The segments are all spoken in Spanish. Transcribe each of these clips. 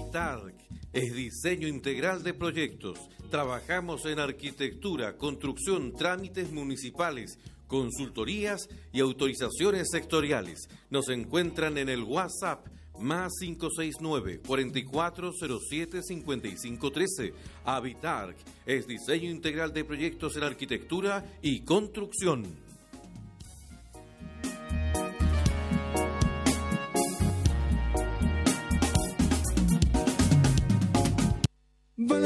Habitarc es diseño integral de proyectos. Trabajamos en arquitectura, construcción, trámites municipales, consultorías y autorizaciones sectoriales. Nos encuentran en el WhatsApp más 569 4407 5513. Habitarc es diseño integral de proyectos en arquitectura y construcción. A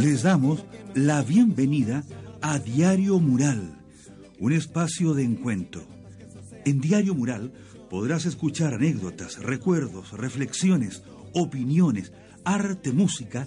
Les damos la bienvenida a Diario Mural, un espacio de encuentro. En Diario Mural podrás escuchar anécdotas, recuerdos, reflexiones, opiniones, arte, música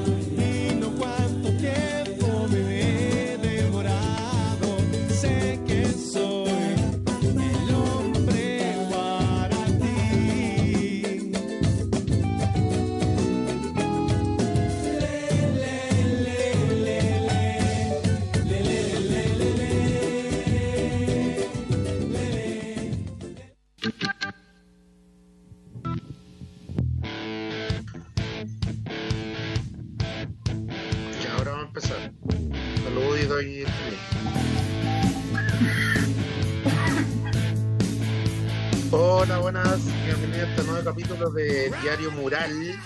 Capítulo de Diario Mural.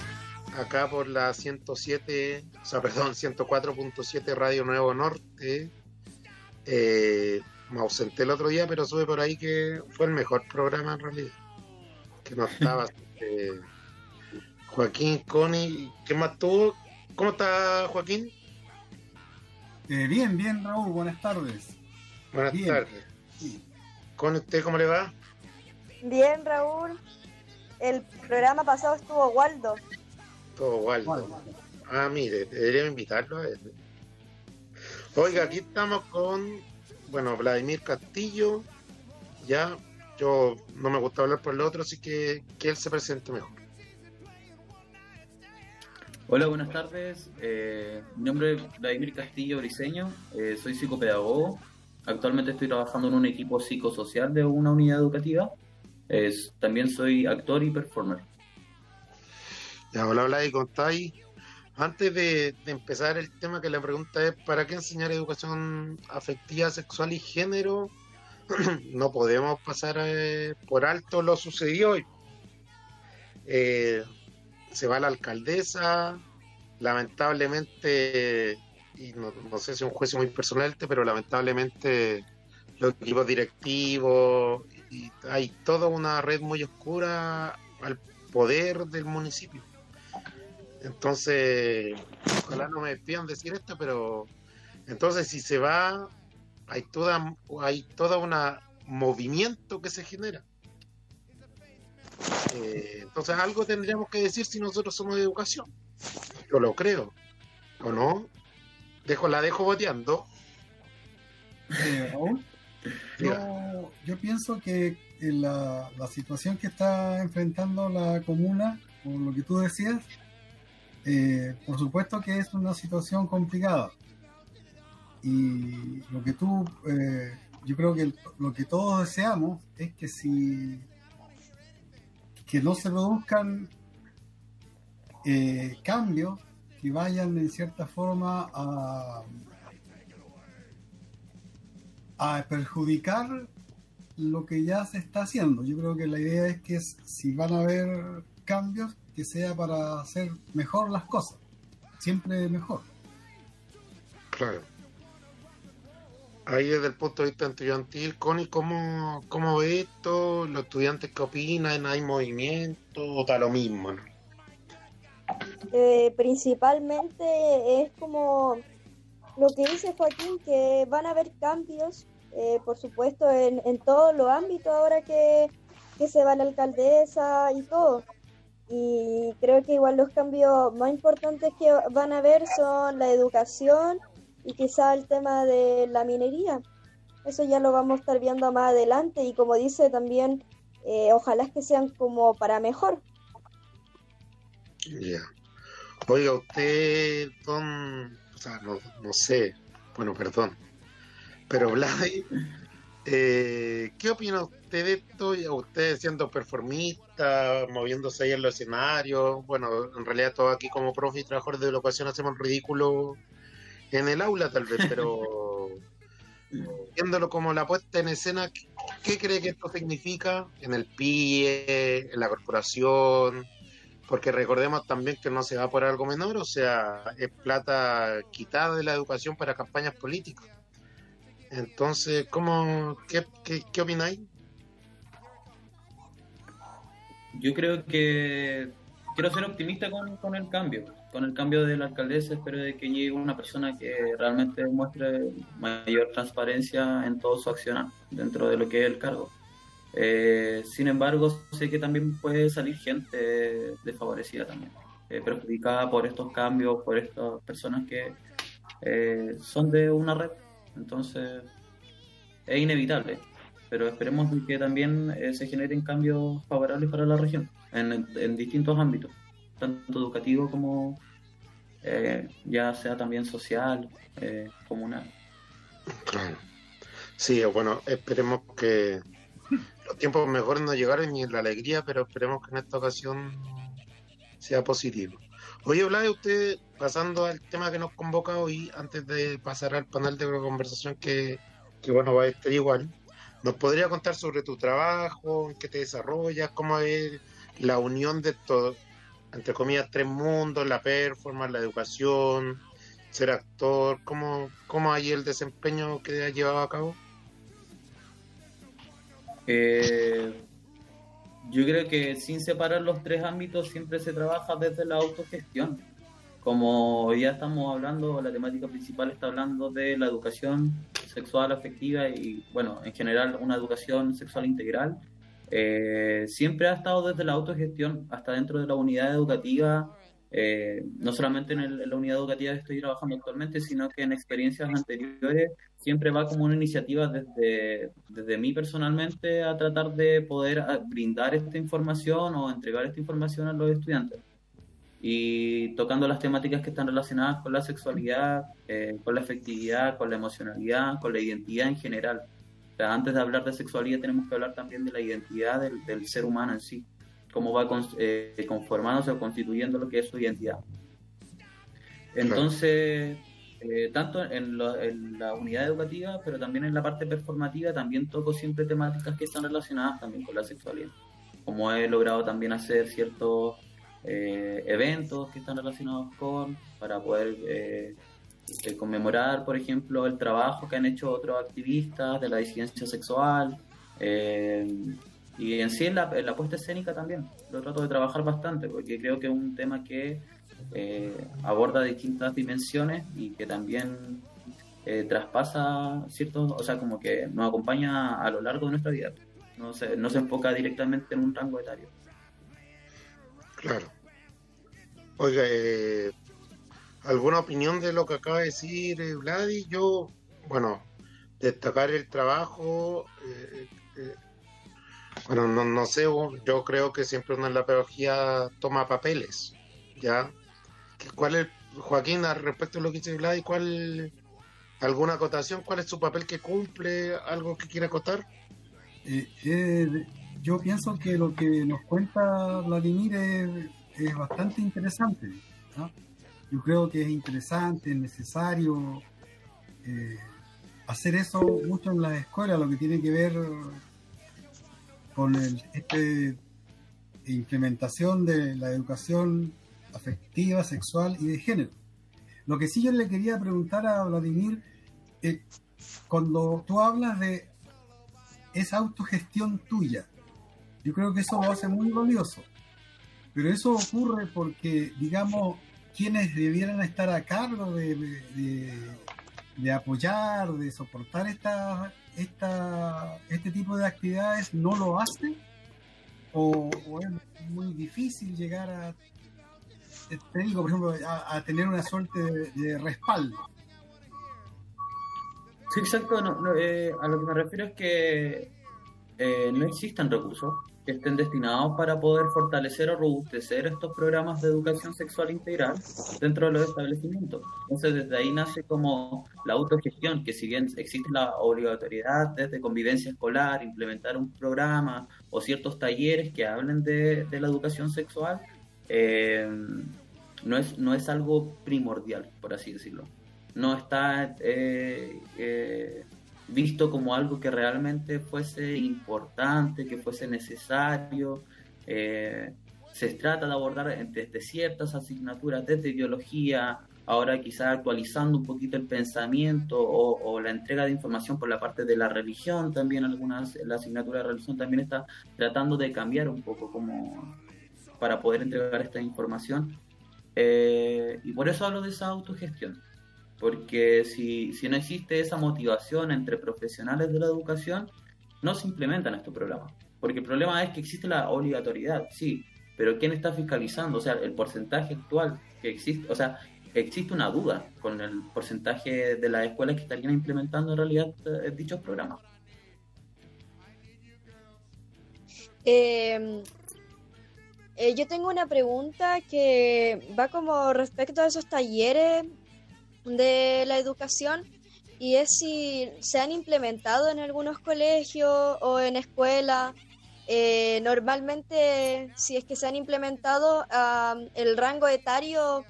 Acá por la 107, o sea, perdón, 104.7 Radio Nuevo Norte. Eh, me ausenté el otro día, pero sube por ahí que fue el mejor programa en realidad. Que no estaba eh, Joaquín, Connie. ¿Qué más tuvo? ¿Cómo está Joaquín? Eh, bien, bien, Raúl, buenas tardes. Buenas Bien. tardes. Sí. ¿Con usted cómo le va? Bien, Raúl. El programa pasado estuvo Waldo. Todo Waldo. Ah, mire, debería invitarlo a él. Oiga, aquí estamos con, bueno, Vladimir Castillo. Ya, yo no me gusta hablar por el otro, así que que él se presente mejor. Hola, buenas tardes. Eh, mi nombre es Vladimir Castillo Briseño. Eh, soy psicopedagogo. Actualmente estoy trabajando en un equipo psicosocial de una unidad educativa. También soy actor y performer. Ya, hola, hola, y contáis. Antes de, empezar el tema, que la pregunta es: ¿para qué enseñar educación afectiva, sexual y género? no podemos pasar eh, por alto lo sucedido hoy. Eh, se va la alcaldesa, lamentablemente, y no, no sé si es un juicio muy personal, pero lamentablemente los equipos directivos, y hay toda una red muy oscura al poder del municipio. Entonces, ojalá no me pidan decir esto, pero entonces si se va, hay toda, hay toda una movimiento que se genera. Eh, entonces algo tendríamos que decir si nosotros somos de educación. Yo lo creo. ¿O no? Dejo, la dejo boteando. Raúl, yo, pienso que en la, la situación que está enfrentando la comuna, por lo que tú decías, eh, por supuesto que es una situación complicada. Y lo que tú, eh, yo creo que lo que todos deseamos es que si que no se produzcan eh, cambios que vayan en cierta forma a perjudicar lo que ya se está haciendo. Yo creo que la idea es que si van a haber cambios, que sea para hacer mejor las cosas. Siempre mejor. Claro. Ahí desde el punto de vista estudiantil, Connie, ¿cómo, cómo ve esto? ¿Los estudiantes qué opinan? ¿Hay movimiento? ¿O está lo mismo? no? Eh, principalmente es como lo que dice Joaquín, que van a haber cambios, eh, por supuesto, en, en todos los ámbitos ahora que, que se va la alcaldesa y todo. y creo que igual los cambios más importantes que van a haber son la educación y quizá el tema de la minería. Eso ya lo vamos a estar viendo más adelante y como dice también, eh, ojalá que sean como para mejor. Ya. Oiga, usted, don, o sea, no, no sé, bueno, perdón, pero Blay, eh, ¿qué opina usted de esto? Usted siendo performista, moviéndose ahí en los escenarios, bueno, en realidad todos aquí como profe y trabajadores de educación hacemos ridículo en el aula tal vez, pero viéndolo como la puesta en escena, ¿qué cree que esto significa en el PIE, en la corporación? Porque recordemos también que no se va por algo menor, o sea, es plata quitada de la educación para campañas políticas. Entonces, ¿cómo, qué, qué, opináis? Yo creo que quiero ser optimista con, con el cambio con el cambio de la alcaldesa espero de que llegue una persona que realmente muestre mayor transparencia en todo su accionar dentro de lo que es el cargo. Eh, sin embargo, sé que también puede salir gente desfavorecida también, eh, perjudicada por estos cambios, por estas personas que eh, son de una red. Entonces, es inevitable, pero esperemos que también se generen cambios favorables para la región en, en distintos ámbitos tanto educativo como eh, ya sea también social, eh, comunal. Claro. Sí, bueno, esperemos que los tiempos mejores no llegaron ni la alegría, pero esperemos que en esta ocasión sea positivo. Oye, Vlad, usted, pasando al tema que nos convoca hoy, antes de pasar al panel de conversación que, que bueno, va a estar igual, ¿nos podría contar sobre tu trabajo, en qué te desarrollas, cómo es la unión de todo, entre comillas, tres mundos, la performance, la educación, ser actor, ¿cómo, cómo hay el desempeño que ha llevado a cabo? Eh, yo creo que sin separar los tres ámbitos siempre se trabaja desde la autogestión. Como ya estamos hablando, la temática principal está hablando de la educación sexual, afectiva y, bueno, en general una educación sexual integral eh, siempre ha estado desde la autogestión hasta dentro de la unidad educativa, eh, no solamente en, la unidad educativa que estoy trabajando actualmente, sino que en experiencias anteriores siempre va como una iniciativa desde, desde mí personalmente a tratar de poder ah, brindar esta información o entregar esta información a los estudiantes. Y tocando las temáticas que están relacionadas con la sexualidad, eh, con la afectividad, con la emocionalidad, con la identidad en general antes de hablar de sexualidad tenemos que hablar también de la identidad del, ser humano en sí, cómo va eh, conformándose o constituyendo lo que es su identidad. Entonces, eh, tanto en, la unidad educativa, pero también en la parte performativa, también toco siempre temáticas que están relacionadas también con la sexualidad. Como he logrado también hacer ciertos eh, eventos que están relacionados con, para poder conmemorar, por ejemplo, el trabajo que han hecho otros activistas de la disidencia sexual. Y en sí en la, la, puesta escénica también. Lo trato de trabajar bastante porque creo que es un tema que eh, aborda distintas dimensiones y que también eh, traspasa ciertos, o sea, como que nos acompaña a lo largo de nuestra vida. No se, no se enfoca directamente en un rango etario. Claro. Oiga, ¿Alguna opinión de lo que acaba de decir eh, Vladi? Yo, bueno, destacar el trabajo, eh, eh, bueno, no, no, sé, yo creo que siempre una en la pedagogía toma papeles, ¿ya? ¿Cuál es, Joaquín, al respecto de lo que dice Vladi, cuál, alguna acotación, cuál es su papel que cumple, algo que quiere acotar? yo pienso que lo que nos cuenta Vladimir es, es bastante interesante, ¿no? yo creo que es interesante, es necesario eh, hacer eso mucho en las escuelas, lo que tiene que ver con el, este implementación de la educación afectiva, sexual y de género. Lo que sí yo le quería preguntar a Vladimir, eh, cuando tú hablas de esa autogestión tuya, yo creo que eso lo hace muy valioso, pero eso ocurre porque, digamos, quienes debieran estar a cargo de, de, apoyar, de soportar esta, esta, este tipo de actividades, no lo hacen? o, es muy difícil llegar a, te digo, por ejemplo, a, tener una suerte de, respaldo. Sí, exacto. Eh, a lo que me refiero es que eh, no existen recursos que estén destinados para poder fortalecer o robustecer estos programas de educación sexual integral dentro de los establecimientos. Entonces, desde ahí nace como la autogestión, que si bien existe la obligatoriedad desde convivencia escolar, implementar un programa o ciertos talleres que hablen de, la educación sexual, eh, no, es, no es algo primordial, por así decirlo. No está eh, eh, visto como algo que realmente fuese importante, que fuese necesario. Eh, se trata de abordar desde ciertas asignaturas, desde biología, ahora quizá actualizando un poquito el pensamiento o, la entrega de información por la parte de la religión, también algunas, la asignatura de religión también está tratando de cambiar un poco como para poder entregar esta información. Eh, y por eso hablo de esa autogestión porque si, si no existe esa motivación entre profesionales de la educación, no se implementan estos programas. Porque el problema es que existe la obligatoriedad, sí, pero ¿quién está fiscalizando? O sea, el porcentaje actual que existe, o sea, existe una duda con el porcentaje de las escuelas que estarían implementando en realidad eh, dichos programas. Eh, eh, yo tengo una pregunta que va como respecto a esos talleres de la educación y es si se han implementado en algunos colegios o en escuelas. Eh, normalmente, si es que se han implementado el rango etario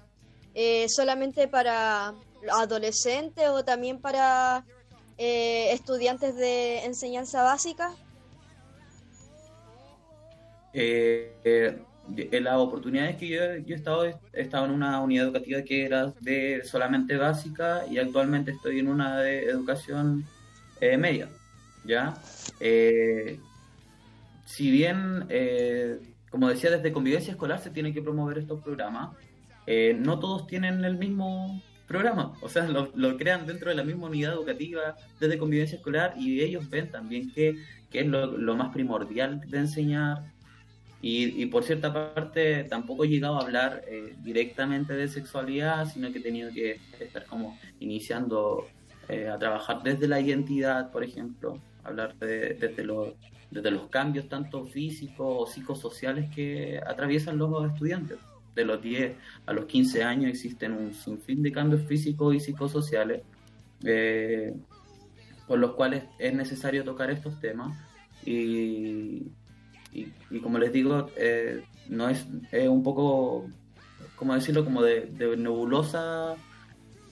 eh, solamente para adolescentes o también para eh, estudiantes de enseñanza básica. En las oportunidades que yo, he estado, he en una unidad educativa que era de solamente básica y actualmente estoy en una de educación eh, media, ¿ya? Eh, si bien, eh, como decía, desde convivencia escolar se tienen que promover estos programas, no todos tienen el mismo programa, o sea, lo, crean dentro de la misma unidad educativa desde convivencia escolar y ellos ven también que, es lo, lo más primordial de enseñar y, por cierta parte tampoco he llegado a hablar eh, directamente de sexualidad, sino que he tenido que estar como iniciando eh, a trabajar desde la identidad, por ejemplo, hablar de, desde, los, desde los cambios tanto físicos o psicosociales que atraviesan los estudiantes. De los 10 a los 15 años existen un sinfín de cambios físicos y psicosociales, eh, por los cuales es necesario tocar estos temas. Y, y, como les digo, eh, no es, un poco, ¿cómo decirlo? Como de, nebulosa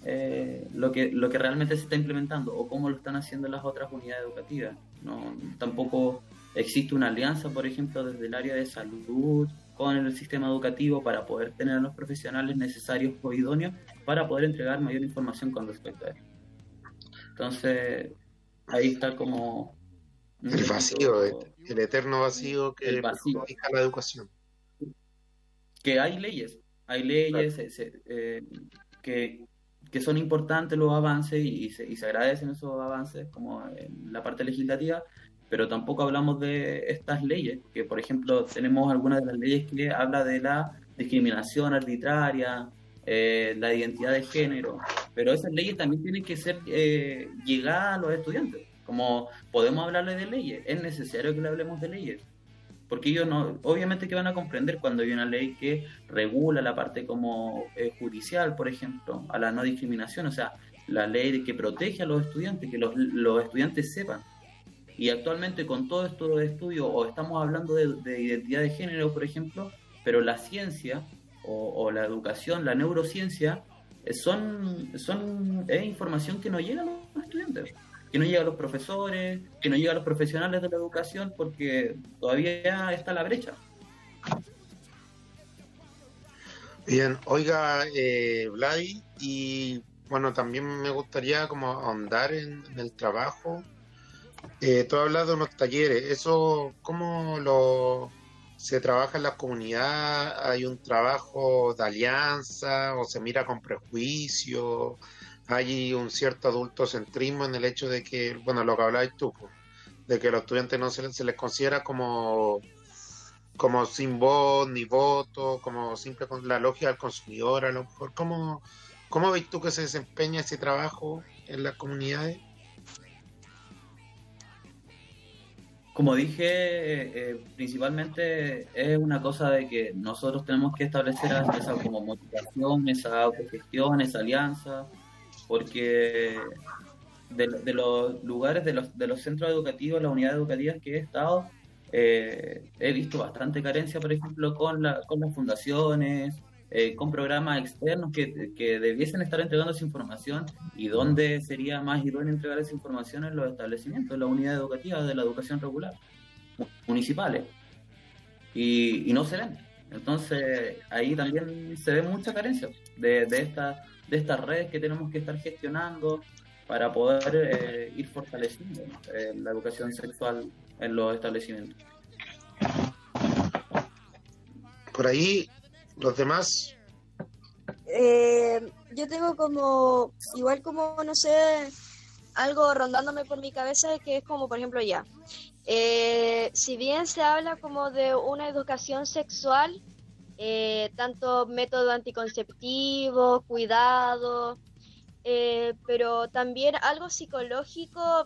eh, lo, que, lo que realmente se está implementando o cómo lo están haciendo las otras unidades educativas. No, tampoco existe una alianza, por ejemplo, desde el área de salud con el sistema educativo para poder tener a los profesionales necesarios o idóneos para poder entregar mayor información con respecto a eso. Entonces, ahí está como el vacío, el, eterno vacío que vacío. la educación. Que hay leyes, hay leyes eh, que, que, son importantes los avances y, se, y se agradecen esos avances como en la parte legislativa, pero tampoco hablamos de estas leyes, que por ejemplo tenemos algunas de las leyes que habla de la discriminación arbitraria, eh, la identidad de género, pero esas leyes también tienen que ser eh, llegadas a los estudiantes. Como podemos hablarle de leyes, es necesario que le hablemos de leyes. Porque ellos no, obviamente que van a comprender cuando hay una ley que regula la parte como eh, judicial, por ejemplo, a la no discriminación, o sea, la ley que protege a los estudiantes, que los, estudiantes sepan. Y actualmente con todo esto de estudio, o estamos hablando de, identidad de género, por ejemplo, pero la ciencia o, la educación, la neurociencia, eh, son, son es información que no llega a los estudiantes que no llega a los profesores, que no llega a los profesionales de la educación, porque todavía está la brecha. Bien, oiga, eh, Vladi, y bueno, también me gustaría como ahondar en, el trabajo. Eh, tú hablas de unos talleres, ¿eso cómo lo se trabaja en la comunidad? ¿Hay un trabajo de alianza o se mira con prejuicio? Hay un cierto adultocentrismo en el hecho de que, bueno, lo que hablabas tú, de que a los estudiantes no se les, se les considera como como sin voz ni voto, como simple con la lógica del consumidor, a lo mejor. ¿Cómo, cómo ves tú que se desempeña ese trabajo en las comunidades? Como dije, eh, eh, principalmente es una cosa de que nosotros tenemos que establecer esa como motivación, esa autogestión, esa alianza, porque de, los lugares, de los, de los centros educativos, las unidades educativas que he estado, eh, he visto bastante carencia, por ejemplo, con, la, con las fundaciones, eh, con programas externos que, que, debiesen estar entregando esa información y dónde sería más idóneo entregar esa información en los establecimientos, en las unidades educativas de la educación regular, municipales. Y, y no se ven. Entonces, ahí también se ve mucha carencia de, de, esta, de estas redes que tenemos que estar gestionando, para poder eh, ir fortaleciendo eh, la educación sexual en los establecimientos. Por ahí, los demás. Eh, yo tengo como, igual como, no sé, algo rondándome por mi cabeza que es como, por ejemplo, ya. si bien se habla como de una educación sexual, tanto método anticonceptivo, cuidado, eh, pero también algo psicológico,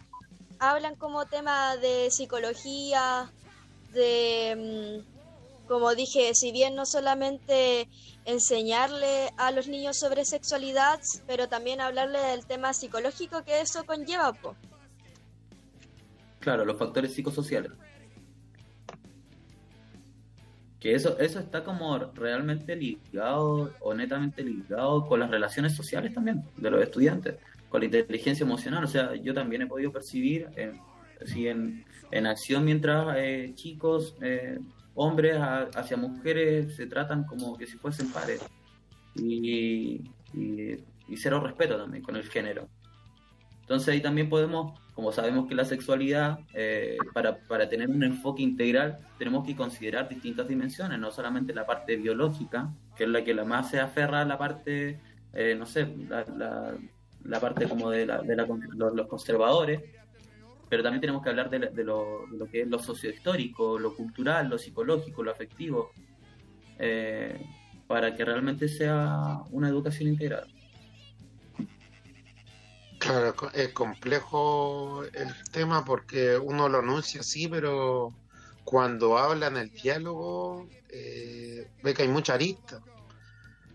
hablan como tema de psicología, de, mm, como dije, si bien no solamente enseñarle a los niños sobre sexualidad, pero también hablarle del tema psicológico que eso conlleva. Claro, los factores psicosociales que eso, eso está como realmente ligado o netamente ligado con las relaciones sociales también de los estudiantes, con la inteligencia emocional. O sea, yo también he podido percibir en, en, en acción mientras eh, chicos, eh, hombres hacia mujeres se tratan como que si fuesen pares. Y, y, y cero respeto también con el género. Entonces ahí también podemos como sabemos que la sexualidad, eh, para, para, tener un enfoque integral, tenemos que considerar distintas dimensiones, no solamente la parte biológica, que es la que la más se aferra a la parte, eh, no sé, la, la, parte como de, la, de los, conservadores, pero también tenemos que hablar de, lo, de, lo, que es lo sociohistórico, lo cultural, lo psicológico, lo afectivo, eh, para que realmente sea una educación integral. Claro, es complejo el tema porque uno lo anuncia así, pero cuando habla en el diálogo eh, ve que hay mucha arista.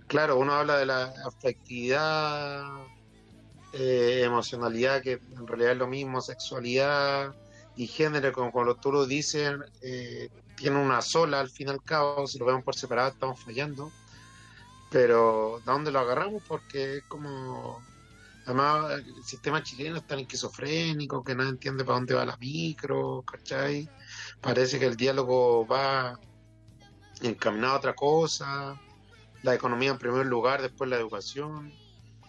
Claro, uno habla de la afectividad, eh, emocionalidad, que en realidad es lo mismo, sexualidad y género, como cuando tú lo dices, eh, tiene una sola al fin y al cabo, si lo vemos por separado estamos fallando. Pero ¿de dónde lo agarramos? Porque es como Además, el sistema chileno es tan esquizofrénico que nadie entiende para dónde va la micro, ¿cachai? Parece que el diálogo va encaminado a otra cosa, la economía en primer lugar, después la educación.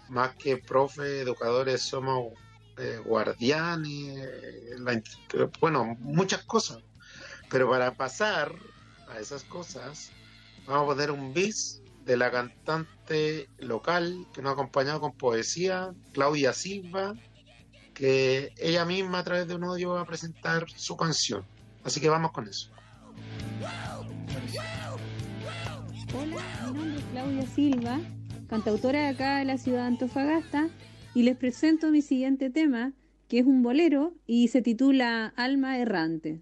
Más que profe, educadores, somos eh, guardianes, bueno, muchas cosas. Pero para pasar a esas cosas, vamos a poner un bis de la cantante local que nos ha acompañado con poesía, Claudia Silva, que ella misma a través de un audio va a presentar su canción. Así que vamos con eso. Hola, mi nombre es Claudia Silva, cantautora de acá de la ciudad de Antofagasta, y les presento mi siguiente tema, que es un bolero y se titula Alma Errante.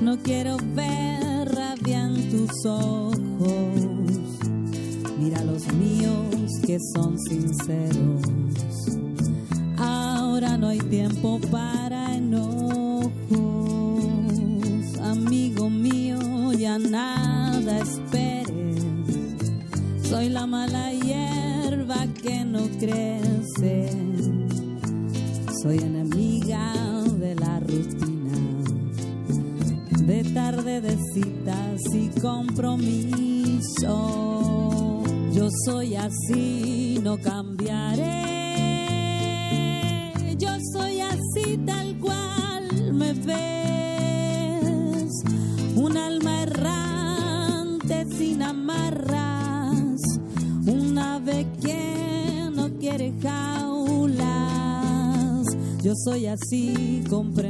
No quiero ver rabia en tus ojos. Mira los míos que son sinceros. Así, compréndeme.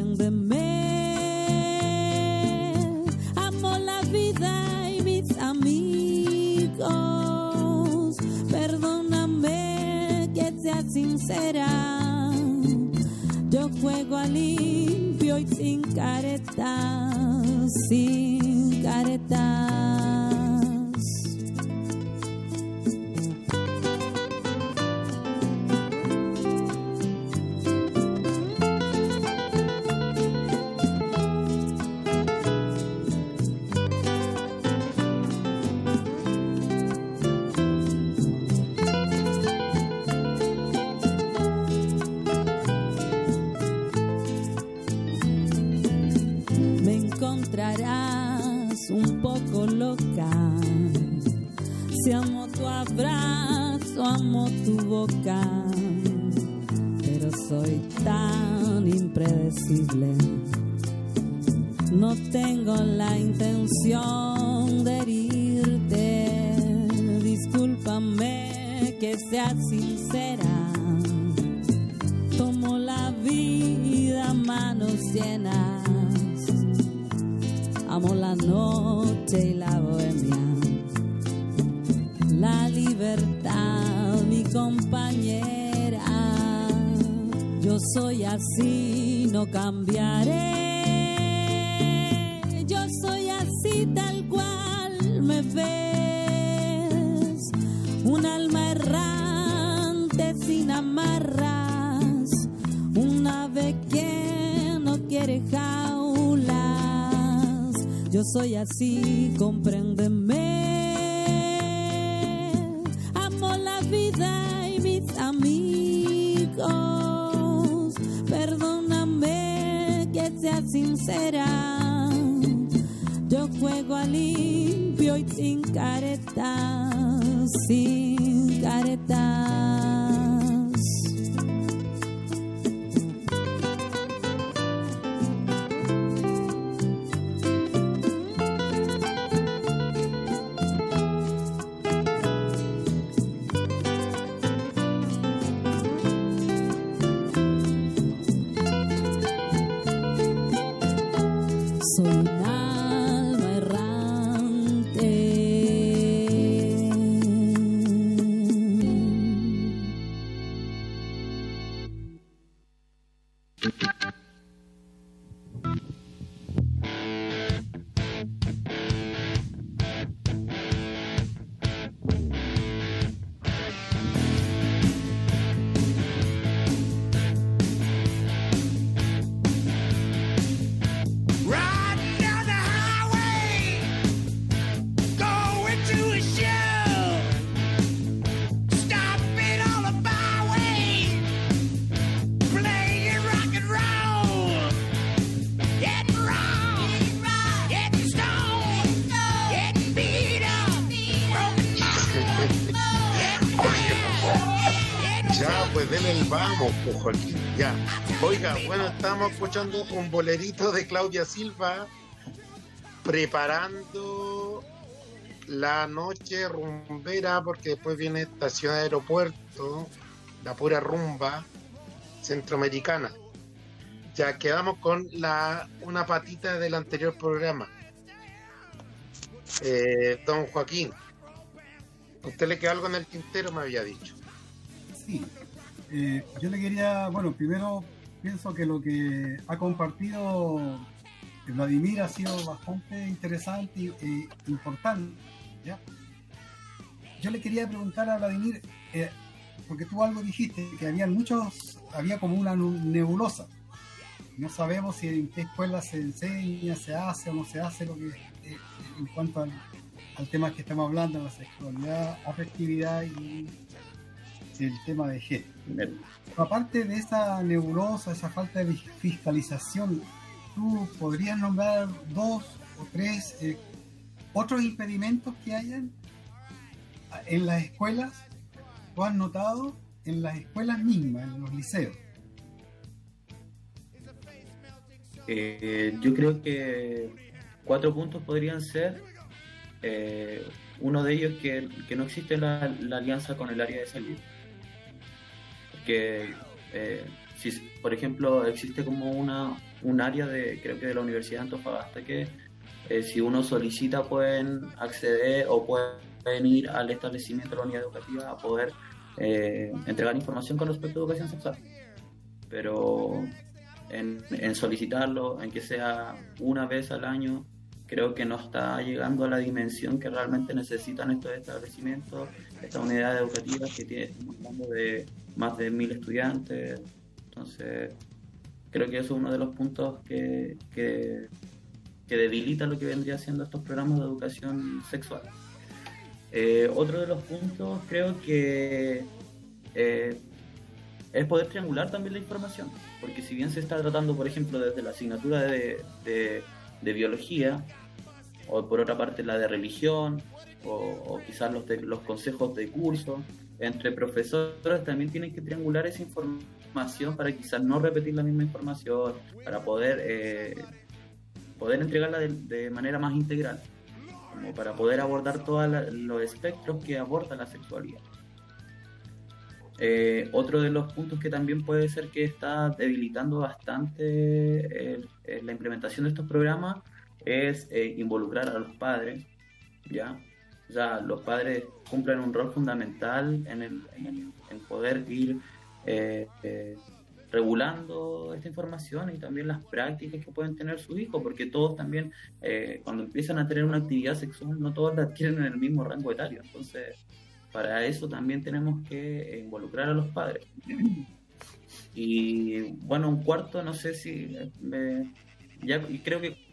Así, compréndeme. Amo la vida y mis amigos. Perdóname que sea sincera. Yo juego a limpio y sin caretas, sin caretas. Oiga, bueno, estamos escuchando un bolerito de Claudia Silva preparando la noche rumbera porque después viene estación de aeropuerto, la pura rumba centroamericana. Ya quedamos con la una patita del anterior programa. Eh, don Joaquín, usted le quedó algo en el tintero, me había dicho. Sí, eh, yo le quería, bueno, primero pienso que lo que ha compartido Vladimir ha sido bastante interesante e importante. ¿ya? Yo le quería preguntar a Vladimir, eh, porque tú algo dijiste, que había muchos, había como una nebulosa. No sabemos si en qué escuela se enseña, se hace o no se hace lo que eh, en cuanto al, al tema que estamos hablando, la sexualidad, afectividad y el tema de género. Aparte de esa nebulosa, esa falta de fiscalización, ¿tú podrías nombrar dos o tres eh, otros impedimentos que hayan en las escuelas, ¿lo has notado? En las escuelas mismas, en los liceos. Eh, yo creo que cuatro puntos podrían ser. eh, uno de ellos que, que no existe la, la alianza con el área de salud. Que eh, si, por ejemplo, existe como una un área de, creo que de la Universidad de Antofagasta, que eh, si uno solicita pueden acceder o pueden ir al establecimiento de la unidad educativa a poder eh, entregar información con respecto a educación sexual. Pero en, en solicitarlo, en que sea una vez al año, creo que no está llegando a la dimensión que realmente necesitan estos establecimientos, estas unidades educativas que tienen, estamos hablando de más de mil estudiantes. Entonces, creo que eso es uno de los puntos que, que, que debilita lo que vendría siendo estos programas de educación sexual. Eh, otro de los puntos creo que eh, es poder triangular también la información, porque si bien se está tratando, por ejemplo, desde la asignatura de, de, de biología, o por otra parte la de religión, o, o quizás los, de, los consejos de curso, entre profesores también tienen que triangular esa información para quizás no repetir la misma información, para poder, eh, poder entregarla de, manera más integral, como para poder abordar todos los espectros que aborda la sexualidad. Eh, otro de los puntos que también puede ser que está debilitando bastante la implementación de estos programas es eh, involucrar a los padres, ¿ya? O sea, los padres cumplen un rol fundamental en, el, en, el, en poder ir eh, eh, regulando esta información y también las prácticas que pueden tener sus hijos, porque todos también, eh, cuando empiezan a tener una actividad sexual, no todos la adquieren en el mismo rango etario. Entonces, para eso también tenemos que involucrar a los padres. Y bueno, un cuarto, no sé si me, ya creo que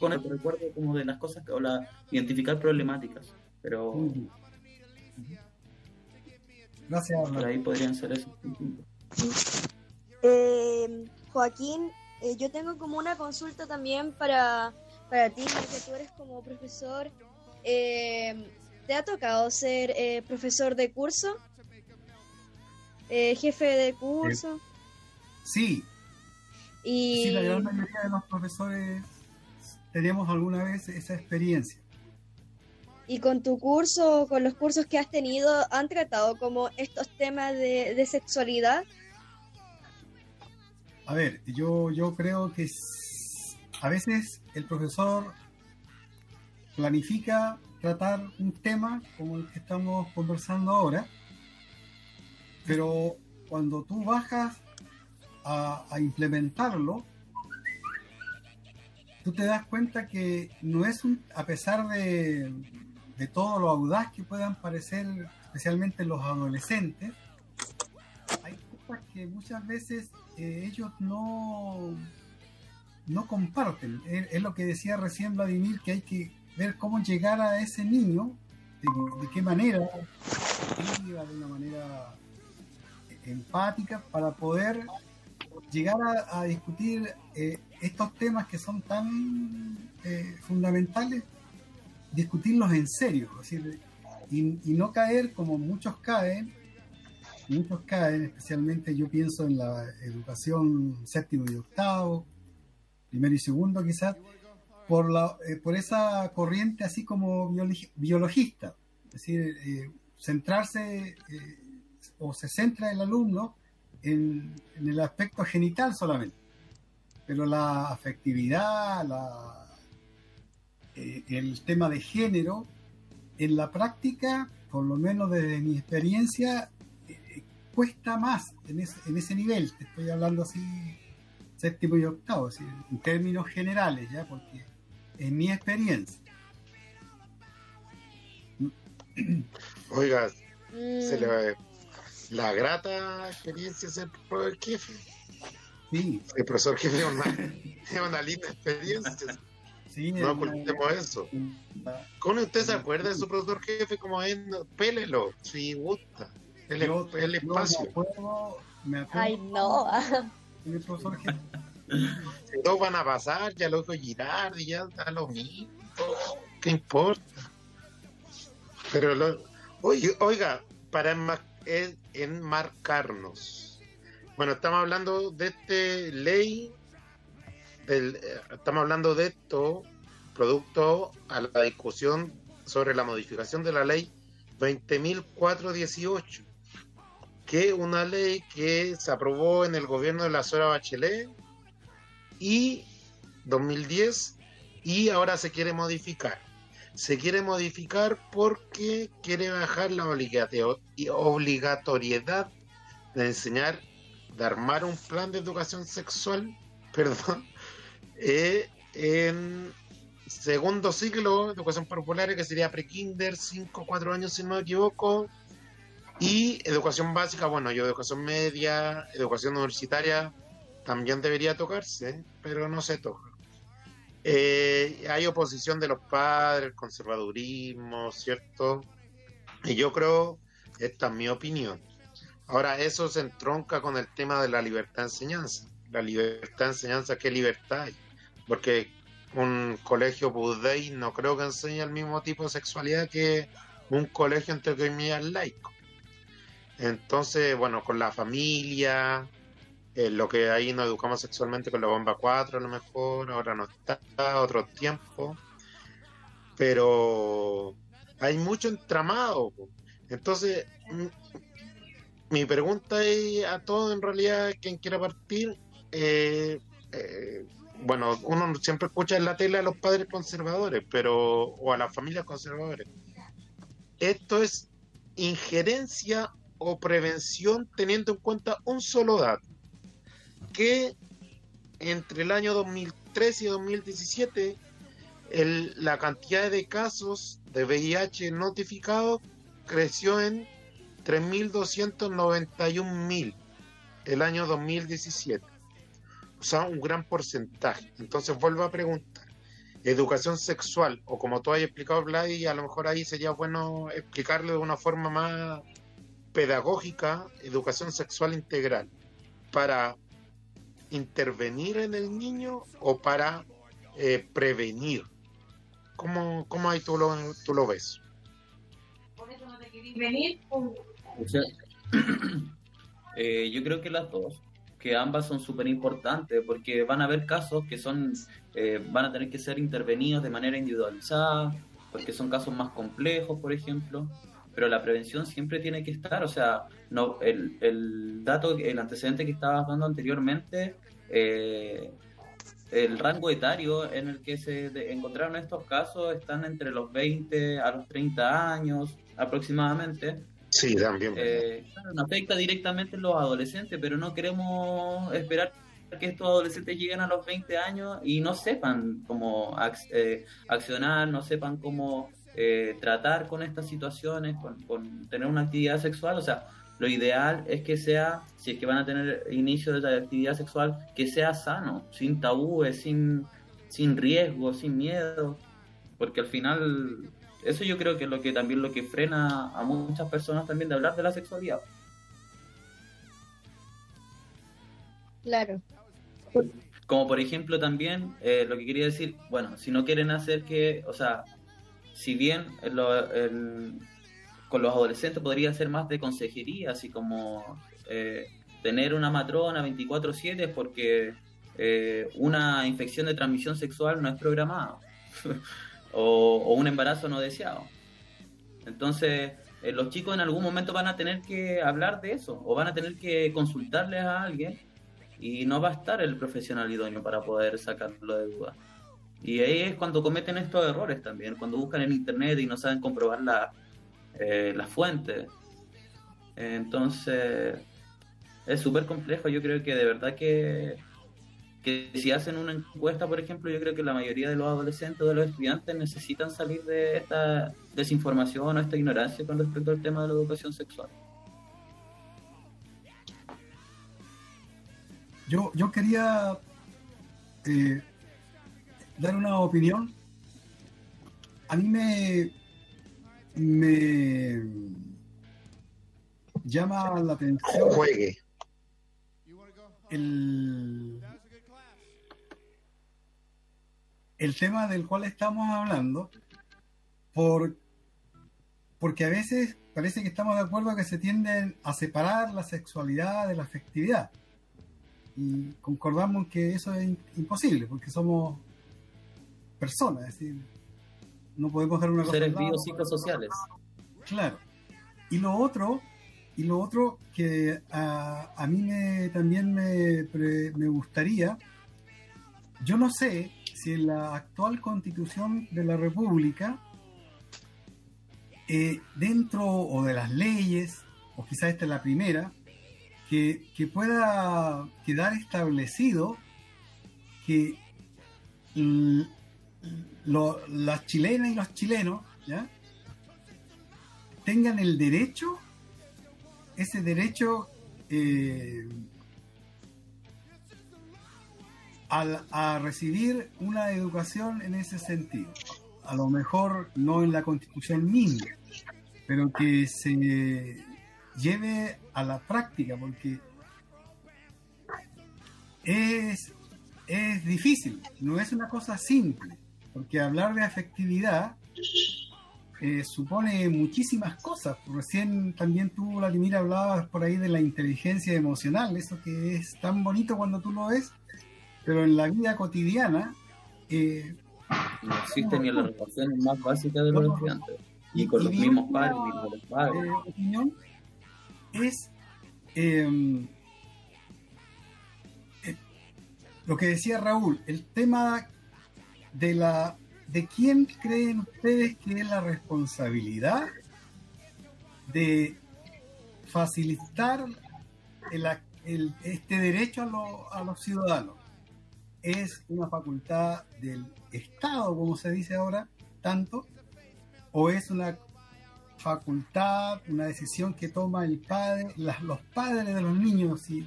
con el recuerdo como de las cosas o la identificar problemáticas, pero Gracias. por ahí podrían ser esos. Eh, Joaquín, eh, yo tengo como una consulta también para, para ti, que tú eres como profesor. Eh, ¿Te ha tocado ser eh, profesor de curso? Eh, jefe de curso. Sí, Y sí, la gran mayoría de los profesores tenemos alguna vez esa experiencia. Y con tu curso, con los cursos que has tenido, ¿han tratado como estos temas de, de sexualidad? A ver, yo, yo creo que a veces el profesor planifica tratar un tema como el que estamos conversando ahora, pero cuando tú bajas a, a implementarlo, tú te das cuenta que no es un, a pesar de, de todo lo audaz que puedan parecer, especialmente los adolescentes, hay cosas que muchas veces eh, ellos no, no comparten. Es, lo que decía recién Vladimir, que hay que ver cómo llegar a ese niño, de, de qué manera, de una manera empática, para poder llegar a, a discutir eh, estos temas que son tan eh, fundamentales, discutirlos en serio, y, no caer como muchos caen, muchos caen, especialmente yo pienso en la educación séptimo y octavo, primero y segundo quizás, por, la, eh, por esa corriente así como biologi- biologista, es decir, eh, centrarse eh, o se centra el alumno en, en el aspecto genital solamente, pero la afectividad, la, eh, el tema de género, en la práctica, por lo menos desde mi experiencia, eh, cuesta más en ese, en ese nivel, te estoy hablando así séptimo y octavo, es en términos generales, ya, porque en mi experiencia. Oiga, Mm, se le va la grata experiencia de ser profesor jefe. Sí, El profesor jefe es una, linda experiencia. sí, No en una- ocultemos eso. en- ¿Cómo usted se acuerda de su profesor jefe como es? No, Pélelo, si gusta. El, yo- el yo me espacio. acuerdo, me acuerdo Ay, no. mi profesor jefe. Todos van a pasar, ya lo dijo Girardi, ya da lo mismo. ¿Qué importa? Pero, lo, oiga, oiga, para enma- en- enmarcarnos. Bueno, estamos hablando de este ley, eh, estamos hablando de esto, producto a la discusión sobre la modificación de la ley 20.418, que es una ley que se aprobó en el gobierno de la Sora Bachelet y 2010 y ahora se quiere modificar. Se quiere modificar porque quiere bajar la y obligatoriedad de enseñar, de armar un plan de educación sexual, perdón, eh, en segundo ciclo educación popular, que sería pre-kinder, 5, 4 años si no me equivoco, y educación básica, bueno, yo educación media, educación universitaria, también debería tocarse, pero no se toca. Eh, hay oposición de los padres, conservadurismo, ¿cierto? Y yo creo, esta es mi opinión. Ahora, eso se entronca con el tema de la libertad de enseñanza. La libertad de enseñanza, ¿qué libertad hay? Porque un colegio Budey no creo que enseñe el mismo tipo de sexualidad que un colegio entre comillas laico. Entonces, bueno, con la familia, eh, lo que ahí nos educamos sexualmente con la bomba 4 a lo mejor, ahora no está, otro tiempo. Pero hay mucho entramado. Entonces, mi pregunta es a todos en realidad, quien quiera partir, eh, eh, bueno, uno siempre escucha en la tele a los padres conservadores, pero o a las familias conservadoras. Esto es injerencia o prevención teniendo en cuenta un solo dato, que entre el año 2013 y 2017 el- la cantidad de casos de VIH notificados creció en 3.291.000 el año 2017. O sea, un gran porcentaje. Entonces vuelvo a preguntar. Educación sexual, o como tú has explicado, Vladi, a lo mejor ahí sería bueno explicarlo de una forma más pedagógica, educación sexual integral, para intervenir en el niño o para eh, prevenir. ¿Cómo, cómo ahí tú lo, tú lo ves? Sea, eh, yo creo que las dos, que ambas son súper importantes porque van a haber casos que son, eh, van a tener que ser intervenidos de manera individualizada, porque son casos más complejos, por ejemplo, pero la prevención siempre tiene que estar, o sea, no el, el dato, el antecedente que estabas dando anteriormente, eh, el rango etario en el que se encontraron estos casos están entre los 20 a los 30 años aproximadamente. Sí, también. Eh, afecta directamente en los adolescentes, pero no queremos esperar que estos adolescentes lleguen a los 20 años y no sepan cómo eh, accionar, no sepan cómo eh, tratar con estas situaciones, con, con tener una actividad sexual. O sea, lo ideal es que sea, si es que van a tener inicio de la actividad sexual, que sea sano, sin tabúes, sin, sin riesgo, sin miedo, porque al final eso yo creo que es lo que también lo que frena a muchas personas también de hablar de la sexualidad. Claro. Como por ejemplo también eh, lo que quería decir, bueno, si no quieren hacer que, o sea, si bien lo- en- con los adolescentes podría ser más de consejería, así como eh, tener una matrona 24/7 es porque eh, una infección de transmisión sexual no es programada o, un embarazo no deseado. Entonces, eh, los chicos en algún momento van a tener que hablar de eso o van a tener que consultarles a alguien y no va a estar el profesional idóneo para poder sacarlo de duda. Y ahí es cuando cometen estos errores también, cuando buscan en internet y no saben comprobar la, eh, la fuente. Entonces, es súper complejo. Yo creo que de verdad que, que si hacen una encuesta, por ejemplo, yo creo que la mayoría de los adolescentes o de los estudiantes necesitan salir de esta desinformación o esta ignorancia con respecto al tema de la educación sexual. Yo, yo quería eh, dar una opinión. A mí me, me llama la atención Juegue. el, el tema del cual estamos hablando, por, porque a veces parece que estamos de acuerdo que se tienden a separar la sexualidad de la afectividad. Y concordamos que eso es imposible, porque somos personas, es decir, no podemos dar una cosa. Seres biopsicosociales. Claro. Y lo otro, y lo otro que a, a mí me, también me, me gustaría, yo no sé si en la actual constitución de la República, eh, dentro o de las leyes, o quizás esta es la primera, que, que pueda quedar establecido que las chilenas y los chilenos tengan el derecho, ese derecho eh, a recibir una educación en ese sentido. A lo mejor no en la constitución misma, pero que se lleve a la práctica, porque es, es difícil, no es una cosa simple, porque hablar de afectividad eh, supone muchísimas cosas. Recién también tú, Vladimir, hablabas por ahí de la inteligencia emocional, eso que es tan bonito cuando tú lo ves, pero en la vida cotidiana... Eh, no existe ni la relación más básica de los estudiantes. Y con los mismos padres, ni con los padres. Eh, opinión es em, eh, lo que decía Raúl, el tema de la de quién creen ustedes que es la responsabilidad de facilitar el, este derecho a, a los ciudadanos es una facultad del Estado, como se dice ahora, tanto, o es una facultad, una decisión que toma el padre, los padres de los niños, si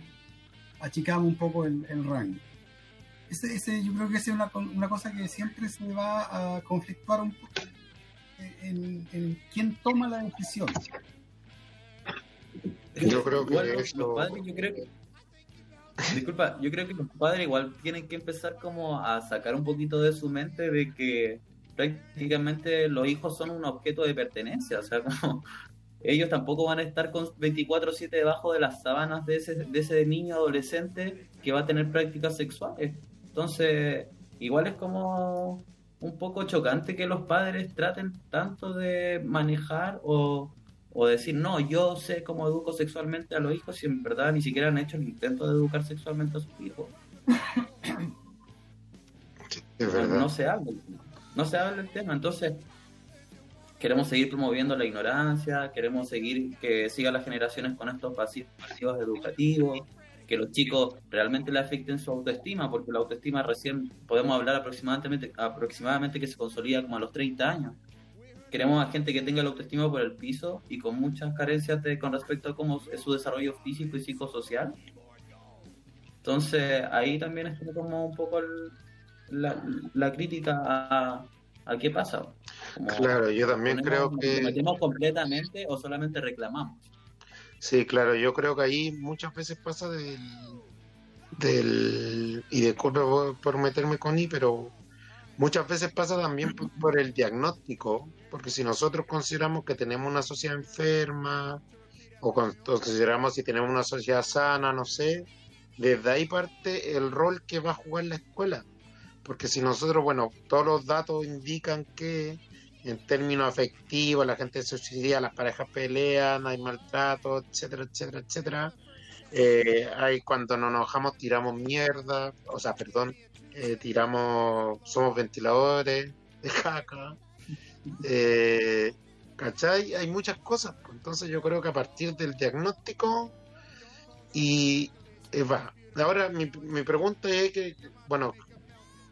achicamos un poco el, rango. Ese, ese, yo creo que es una, una, cosa que siempre se va a conflictuar un poco en, en quién toma la decisión. Yo creo que yo creo que Disculpa, yo creo que los padres igual tienen que empezar como a sacar un poquito de su mente de que prácticamente los hijos son un objeto de pertenencia, o sea, como ellos tampoco van a estar con 24/7 debajo de las sábanas de ese, de ese niño adolescente que va a tener prácticas sexuales. Entonces, igual es como un poco chocante que los padres traten tanto de manejar o o decir, no, yo sé cómo educo sexualmente a los hijos y en verdad ni siquiera han hecho el intento de educar sexualmente a sus hijos. No se habla, no se habla del tema, entonces queremos seguir promoviendo la ignorancia, queremos seguir que sigan las generaciones con estos pasivos educativos, que los chicos realmente le afecten su autoestima, porque la autoestima recién podemos hablar aproximadamente, aproximadamente que se consolida como a los 30 años queremos a gente que tenga la autoestima por el piso y con muchas carencias con respecto a cómo es su desarrollo físico y psicosocial. Entonces ahí también está como un poco la, crítica a, a, qué pasa. claro, yo también creo que... ¿Nos metemos completamente o solamente reclamamos? Sí, claro, yo creo que ahí muchas veces pasa del... del y disculpe por, por meterme con I, pero muchas veces pasa también por el diagnóstico porque si nosotros consideramos que tenemos una sociedad enferma, o consideramos si tenemos una sociedad sana, no sé, desde ahí parte el rol que va a jugar la escuela. Porque si nosotros, bueno, todos los datos indican que en términos afectivos la gente se suicida, las parejas pelean, hay maltrato, etcétera, etcétera, etcétera. Eh, hay cuando nos enojamos tiramos mierda, o sea, perdón, eh, tiramos, somos ventiladores de caca. Eh, ¿Cachai? Hay muchas cosas. Pues, entonces yo creo que a partir del diagnóstico y eh, va. Ahora mi, mi pregunta es que, bueno,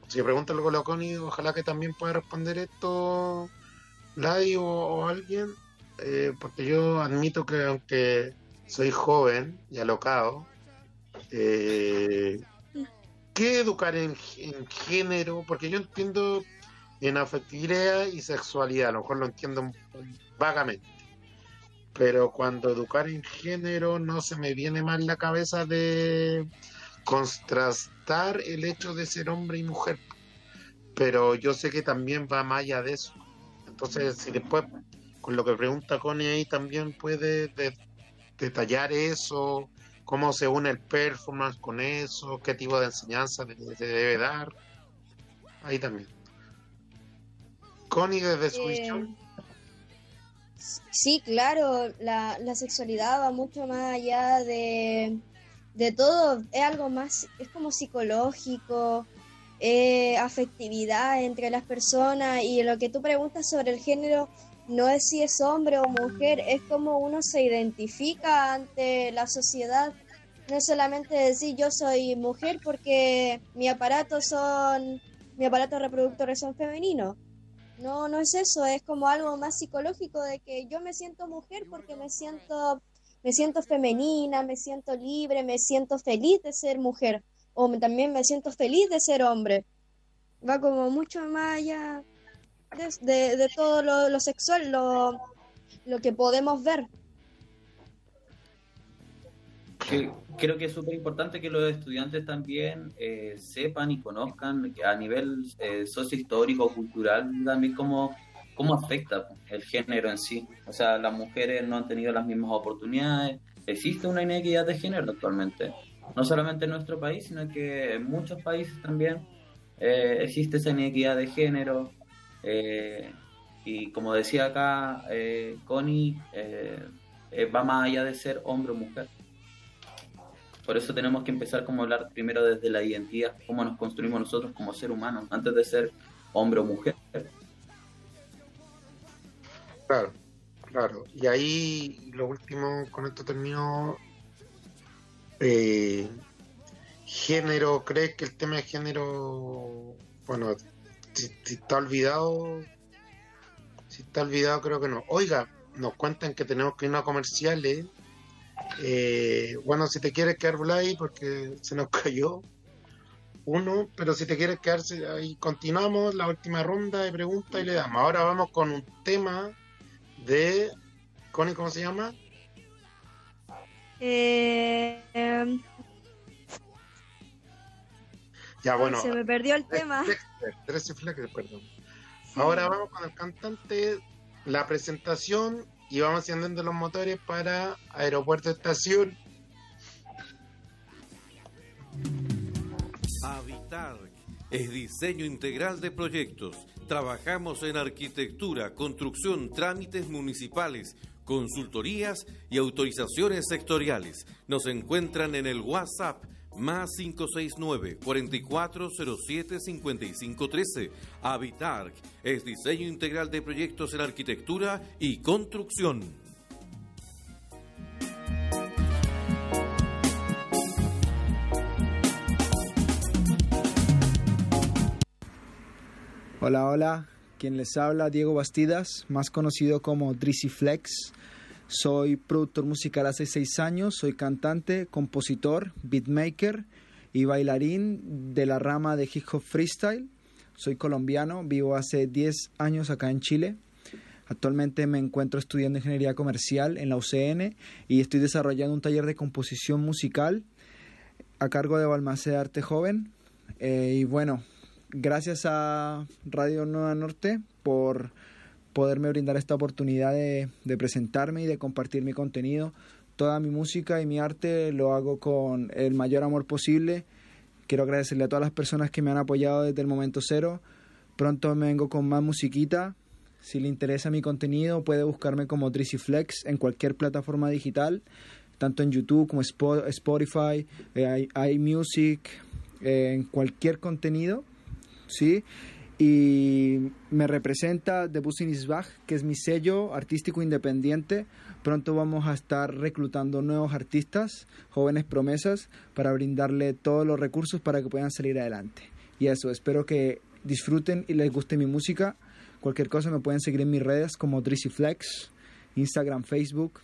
si pregunta luego a Connie, ojalá que también pueda responder esto Ladi o, alguien, eh, porque yo admito que aunque soy joven y alocado, eh, ¿qué educar en género? Porque yo entiendo en afectividad y sexualidad, a lo mejor lo entiendo vagamente. Pero cuando educar en género no se me viene mal la cabeza de contrastar el hecho de ser hombre y mujer. pero yo sé que también va más allá de eso. Entonces, si después, con lo que pregunta Connie ahí, también puede de- detallar eso, cómo se une el performance con eso, qué tipo de enseñanza le debe dar. Ahí también. Connie desde su Eh, visión. Sí, claro, la, la sexualidad va mucho más allá de, de todo, es algo más, es como psicológico, eh, afectividad entre las personas y lo que tú preguntas sobre el género no es si es hombre o mujer, es como uno se identifica ante la sociedad. No es solamente decir yo soy mujer porque mi aparato son, mi aparato reproductores son femeninos. No, no es eso, es como algo más psicológico de que yo me siento mujer porque me siento, me siento femenina, me siento libre, me siento feliz de ser mujer, o también me siento feliz de ser hombre. Va como mucho más allá de, de- de todo lo, lo sexual, lo, lo que podemos ver. Creo que es súper importante que los estudiantes también eh, sepan y conozcan a nivel eh, sociohistórico, cultural, también cómo, cómo afecta el género en sí. O sea, las mujeres no han tenido las mismas oportunidades. Existe una inequidad de género actualmente. No solamente en nuestro país, sino que en muchos países también eh, existe esa inequidad de género. eh, y como decía acá eh, Connie, va más allá de ser hombre o mujer. Por eso tenemos que empezar como hablar primero desde la identidad, cómo nos construimos nosotros como ser humanos, antes de ser hombre o mujer. Claro, claro. Y ahí lo último, con esto termino. Eh, género, ¿crees que el tema de género, bueno, si, si está olvidado, si está olvidado creo que no. Oiga, nos cuentan que tenemos que irnos a comerciales. Eh, bueno, si te quieres quedar ahí porque se nos cayó uno, pero si te quieres quedarse ahí, continuamos la última ronda de preguntas y le damos. Ahora vamos con un tema de Connie, ¿cómo se llama? Eh, Ya, bueno, se me perdió el tema. Dexter, perdón. Ahora vamos con el cantante, la presentación y vamos encendiendo los motores para Aeropuerto Estación. Habitar es diseño integral de proyectos. Trabajamos en arquitectura, construcción, trámites municipales, consultorías y autorizaciones sectoriales. Nos encuentran en el WhatsApp más 569 4407 5513. Habitar es diseño integral de proyectos en arquitectura y construcción. Hola, hola. Quien les habla, Diego Bastidas, más conocido como Drizzy Flex. Soy productor musical hace seis años, soy cantante, compositor, beatmaker y bailarín de la rama de hip hop freestyle. Soy colombiano, vivo hace 10 años acá en Chile. Actualmente me encuentro estudiando ingeniería comercial en la UCN y estoy desarrollando un taller de composición musical a cargo de Balmaceda Arte Joven. Eh, y bueno, gracias a Radio Nueva Norte por poderme brindar esta oportunidad de, presentarme y de compartir mi contenido. Toda mi música y mi arte lo hago con el mayor amor posible. Quiero agradecerle a todas las personas que me han apoyado desde el momento cero. Pronto me vengo con más musiquita. Si le interesa mi contenido, puede buscarme como Drizzy Flex en cualquier plataforma digital, tanto en YouTube como Spotify, eh, iMusic, eh, en cualquier contenido. ¿sí? Y me representa The Businessbach, que es mi sello artístico independiente. Pronto vamos a estar reclutando nuevos artistas, jóvenes promesas, para brindarle todos los recursos para que puedan salir adelante. Y eso, espero que disfruten y les guste mi música. Cualquier cosa me pueden seguir en mis redes como Flex, Instagram, Facebook.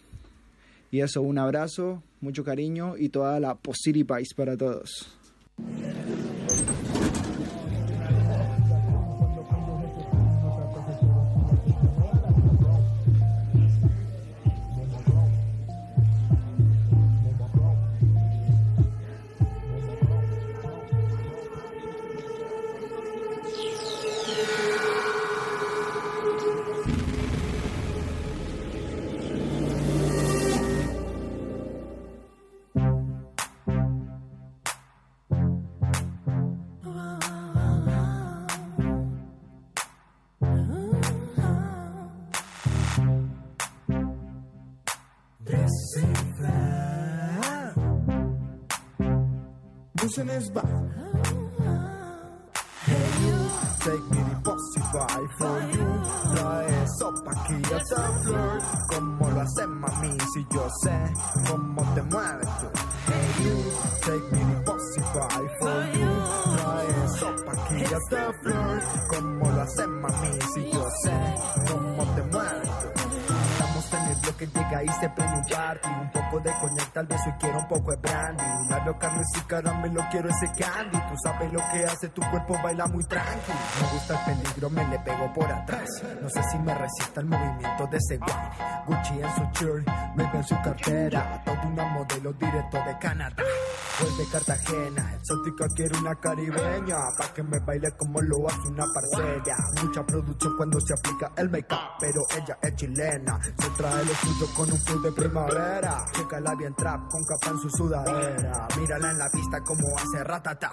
Y eso, un abrazo, mucho cariño y toda la Posity Vice para todos. Pushing his back. Take me deposit for you. Trae sopa aquí hasta flor. Como lo haces, mami, si yo sé cómo te mueves tú. Hey, you, take me deposit for you. Trae sopa aquí hasta flor. Como lo haces, mami, si yo sé Bloque, llega y se prende un party. Un poco de coñac, tal vez hoy quiero un poco de brandy. Labio, carne y caramelo, quiero ese candy. Tú sabes lo que hace, tu cuerpo baila muy tranqui. Me gusta el peligro, me le pego por atrás. No sé si me resista el movimiento de ese guay. Gucci en su shirt, Ray en su cartera. Toda una modelo directo de Canadá. Voy de Cartagena, exótica quiero una caribeña. Pa' que me baile como lo hace una parcera. Mucha producción cuando se aplica el make-up, pero ella es chilena. Se trae lo con un flow de primavera. la bien trap con capa en su sudadera. Mírala en la pista como hace ratata.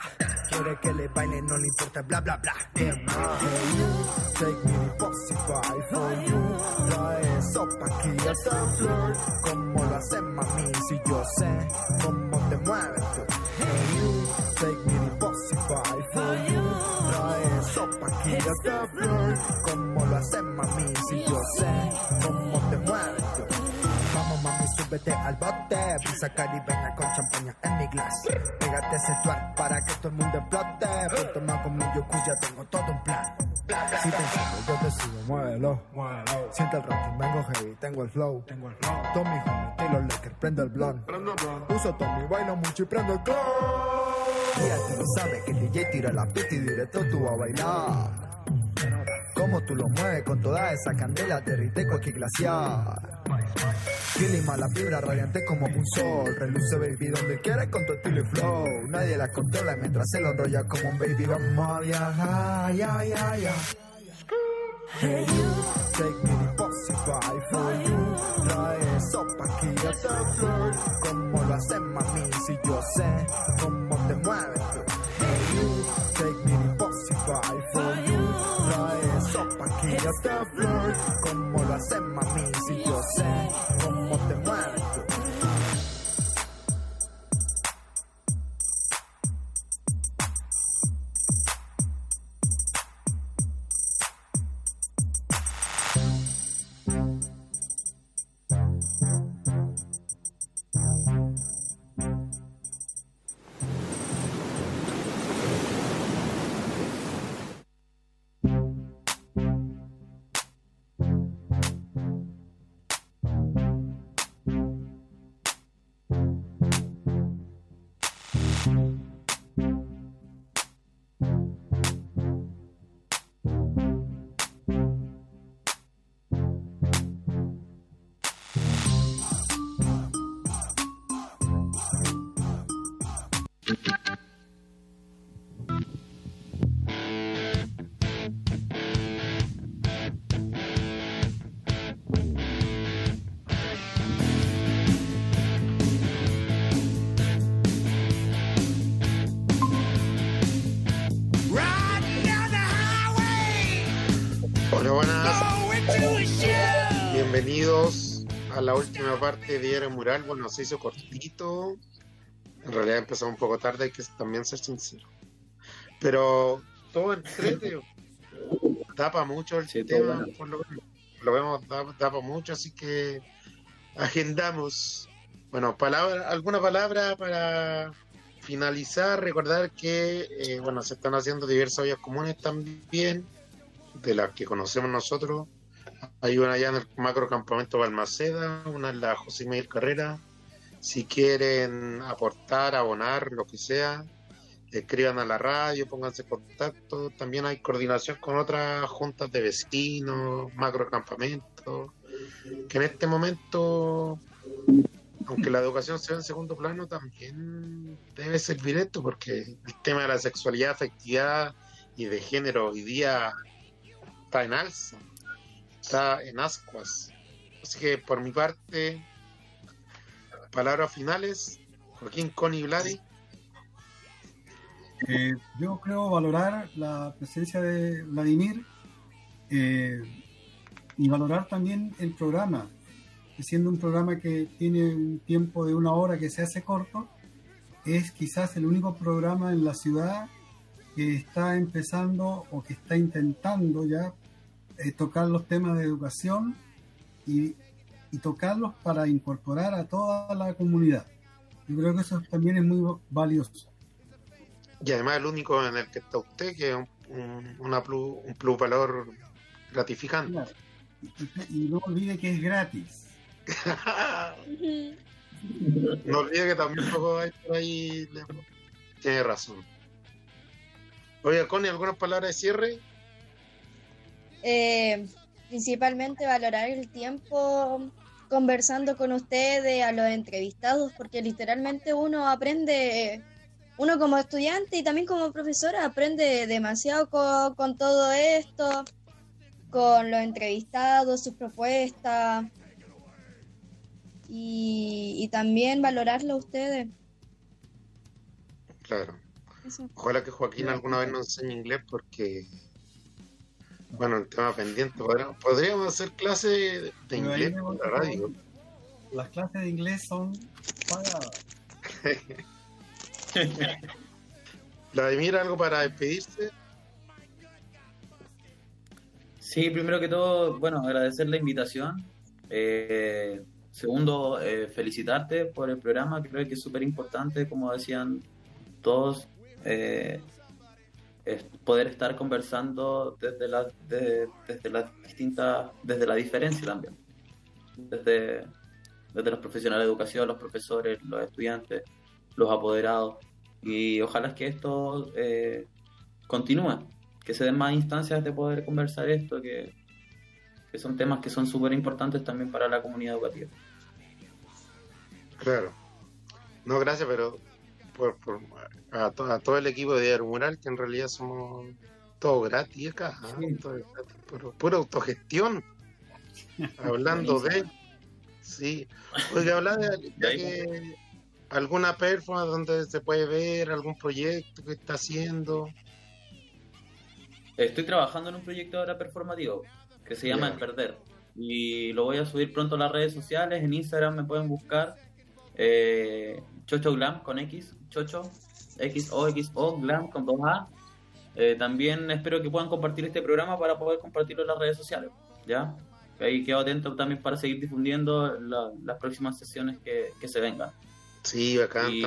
Quiere que le baile, no le importa bla bla bla. Damn, take me deposit for you. Trae sopa aquí hasta flor. Como lo hace mami, si yo sé cómo te mueves. Hey, you, take me deposit for you. Trae sopa aquí hasta flor. Como lo hace mami, si yo sé súbete al bote. Brisa caribeña con champaña en mi glass. Pégate ese twerk para que todo el mundo explote. Pronto más conmigo ya tengo todo un plan. Si te enciendo yo te sigo, muévelo Siente el ranking, vengo heavy, tengo el flow. Tommy homie, Taylor Laker, prendo el blond Uso Tommy, bailo mucho y prendo el glow Mira, tú lo sabes que el DJ tira la pista y directo tú a bailar como tú lo mueves con toda esa candela, derrite cualquier glaciar. Clima la fibra radiante como un sol. Reluce baby donde quieras con tu estilo y flow. Nadie la controla mientras se lo enrolla como un baby. Vamos a viajar, ya, ya, ya. Hey you, take me deposit for you. Trae sopa aquí hasta flor. Como lo haces mami, si yo sé cómo te mueves. Como lo haces mami, si yo sé cómo te mueves la última parte de Diario Mural. Bueno, se hizo cortito. En realidad empezó un poco tarde, hay que también ser sincero. Pero todo entrete. Tapa mucho el Sí, tema, bueno. por lo, lo vemos, tapa mucho, así que agendamos. Bueno, palabra, alguna palabra para finalizar, recordar que eh, bueno, se están haciendo diversas vías comunes también, de las que conocemos nosotros. Hay una allá en el macrocampamento Balmaceda, una en la José Miguel Carrera. Si quieren aportar, abonar, lo que sea, escriban a la radio, pónganse en contacto. También hay coordinación con otras juntas de vecinos, macrocampamentos, que en este momento, aunque la educación sea en segundo plano, también debe servir esto, porque el tema de la sexualidad, afectividad y de género hoy día está en alza, está en ascuas. Así que por mi parte, palabras finales, Joaquín Coni Vladi. Eh, yo creo valorar la presencia de Vladimir eh, y valorar también el programa. siendo un programa que tiene un tiempo de una hora que se hace corto, es quizás el único programa en la ciudad que está empezando o que está intentando ya eh, tocar los temas de educación y, y tocarlos para incorporar a toda la comunidad. Yo creo que eso también es muy valioso. Y además el único en el que está usted, que es un, un, una plus, un plus valor gratificante. Claro. Y, y no olvide que es gratis. no olvide que también poco hay por ahí. Tiene razón. Oiga, Connie, ¿algunas palabras de cierre? Eh, principalmente valorar el tiempo conversando con ustedes, a los entrevistados, porque literalmente uno aprende, uno como estudiante y también como profesora aprende demasiado con, con todo esto, con los entrevistados, sus propuestas y, y también valorarlo a ustedes. Claro. Eso. Ojalá que Joaquín alguna vez nos enseñe inglés porque, bueno, el tema pendiente. Podríamos, podríamos hacer clase de inglés por la radio. Las clases de inglés son pagadas. Vladimir, ¿algo para despedirse? Sí, primero que todo, bueno, agradecer la invitación. Eh, segundo, eh, felicitarte por el programa, creo que es súper importante, como decían todos, eh, poder estar conversando desde de- desde las distintas, desde la diferencia también, desde, desde los profesionales de educación, los profesores, los estudiantes, los apoderados, y ojalá que esto eh, continúe que se den más instancias de poder conversar esto, que, que son temas que son súper importantes también para la comunidad educativa. Claro. No, gracias, pero por, por- a, to- a todo el equipo de Diario Mural, que en realidad somos todos gratis acá, ¿ah? Todo gratis, puro- pura autogestión. Hablando de. Sí. Oiga, habla de, de que alguna performance donde se puede ver, algún proyecto que está haciendo. Estoy trabajando en un proyecto ahora performativo que se llama Ya. El Perder y lo voy a subir pronto a las redes sociales. En Instagram me pueden buscar eh, Chocho Glam con X, Chocho, X O X O Glam con dos A. Eh, también espero que puedan compartir este programa para poder compartirlo en las redes sociales. ¿Ya? Ahí quedo atento también para seguir difundiendo la- las próximas sesiones que, que se vengan. Sí, acá Y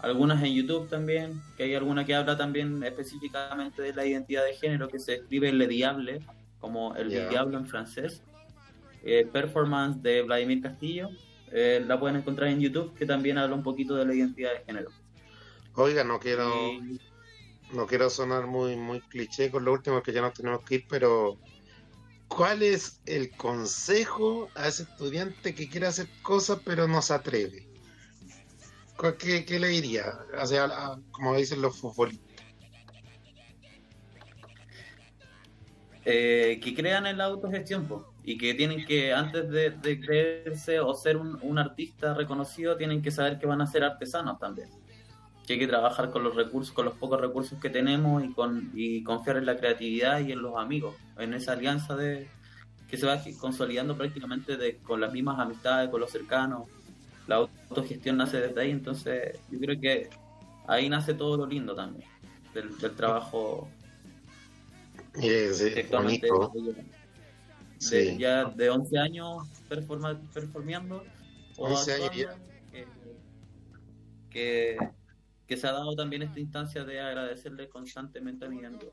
algunas en YouTube también, que hay alguna que habla también específicamente de la identidad de género, que se escribe Le Diable, como el Ya. diablo en francés. Eh, performance de Vladimir Castillo, eh, la pueden encontrar en YouTube, que también habla un poquito de la identidad de género. Oiga, no quiero. Y- no quiero sonar muy muy cliché con lo último que ya nos tenemos que ir, pero ¿cuál es el consejo a ese estudiante que quiere hacer cosas pero no se atreve? ¿Cuál- ¿Qué, qué le diría? O sea, a- como dicen los futbolistas. eh, que crean en la autogestión po, y que tienen que, antes de, de creerse o ser un, un artista reconocido, tienen que saber que van a ser artesanos también. Que hay que trabajar con los recursos, con los pocos recursos que tenemos y, con, y confiar en la creatividad y en los amigos, en esa alianza de que se va consolidando prácticamente de, con las mismas amistades, con los cercanos. La autogestión nace desde ahí, entonces yo creo que ahí nace todo lo lindo también, del, del trabajo sí, actualmente de- ya de 11 años performa, performeando o 11 años actuando, que, que, que se ha dado también esta instancia de agradecerle constantemente a mi amigo.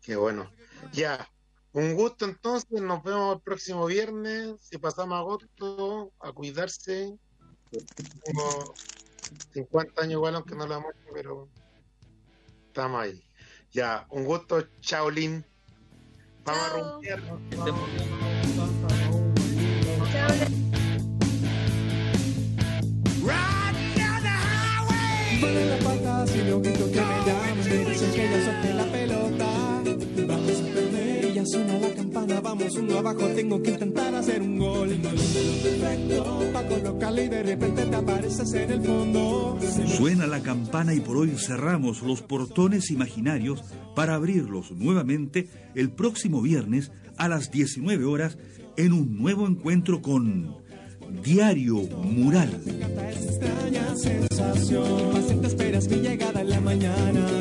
Qué bueno. Ya, un gusto entonces. Nos vemos el próximo viernes. Si pasamos agosto, a cuidarse. Tengo 50 años igual, aunque no lo hemos hecho, pero estamos ahí. Ya, un gusto, Chaolin. Vamos a rumbear. Que estemos bien. Campana Vamos uno abajo, tengo que intentar hacer un gol. Perfecto, colocarle y de repente te apareces en el fondo. Suena la campana y por hoy cerramos los portones imaginarios para abrirlos nuevamente el próximo viernes a las 19 horas en un nuevo encuentro con Diario Mural. extraña sensación. Más te esperas mi llegada en la mañana.